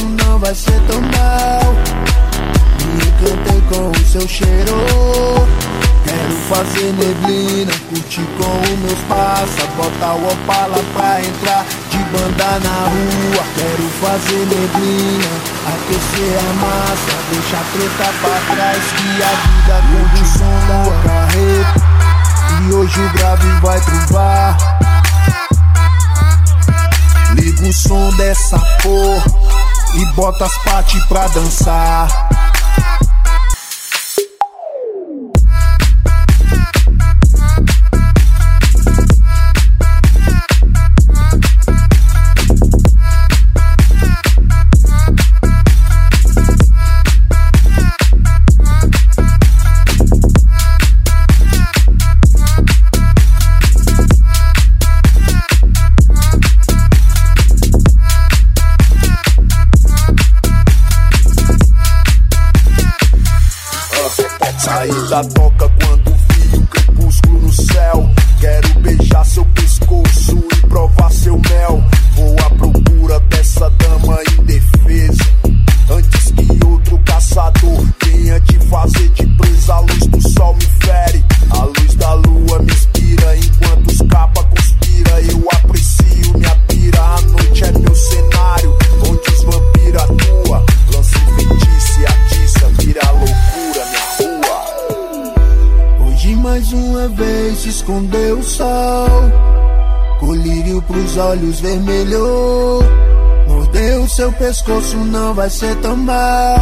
pescoço não vai ser tão mal. Me encantei com o seu cheiro. Quero fazer neblina, curtir com os meus passa, botar o opala pra entrar de banda na rua. Quero fazer neblina, aquecer a massa, deixar treta pra trás que a vida curte o som da carreta. E hoje o grave vai truvar. Liga o som dessa porra e bota as pati pra dançar. Saída toca quando vi o crepúsculo no céu. Quero beijar seu pescoço e provar seu mel. Vou à procura dessa dama indefesa. Uma vez se escondeu o sol. Colírio pros olhos vermelhos. Mordeu seu pescoço, não vai ser tão mal.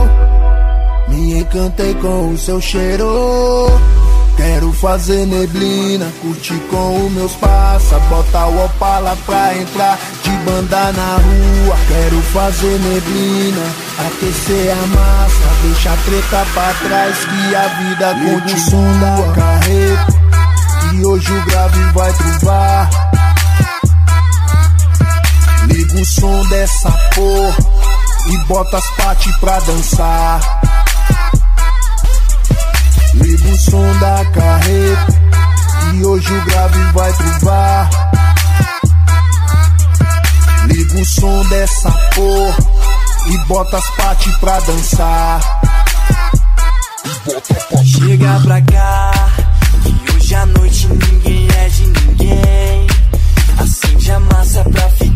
Me encantei com o seu cheiro. Quero fazer neblina, curtir com os meus passa, botar o opala pra entrar de banda na rua. Quero fazer neblina, aquecer a massa, deixar treta pra trás que a vida continua. carreta, e hoje o grave vai truvar. Liga o som dessa porra e bota as pati pra dançar. Liga o som da carreta e hoje o grave vai truvar. Liga o som dessa porra e bota as pati pra dançar. Chega pra cá, Hoje à noite ninguém é de ninguém. Acende a massa pra ficar.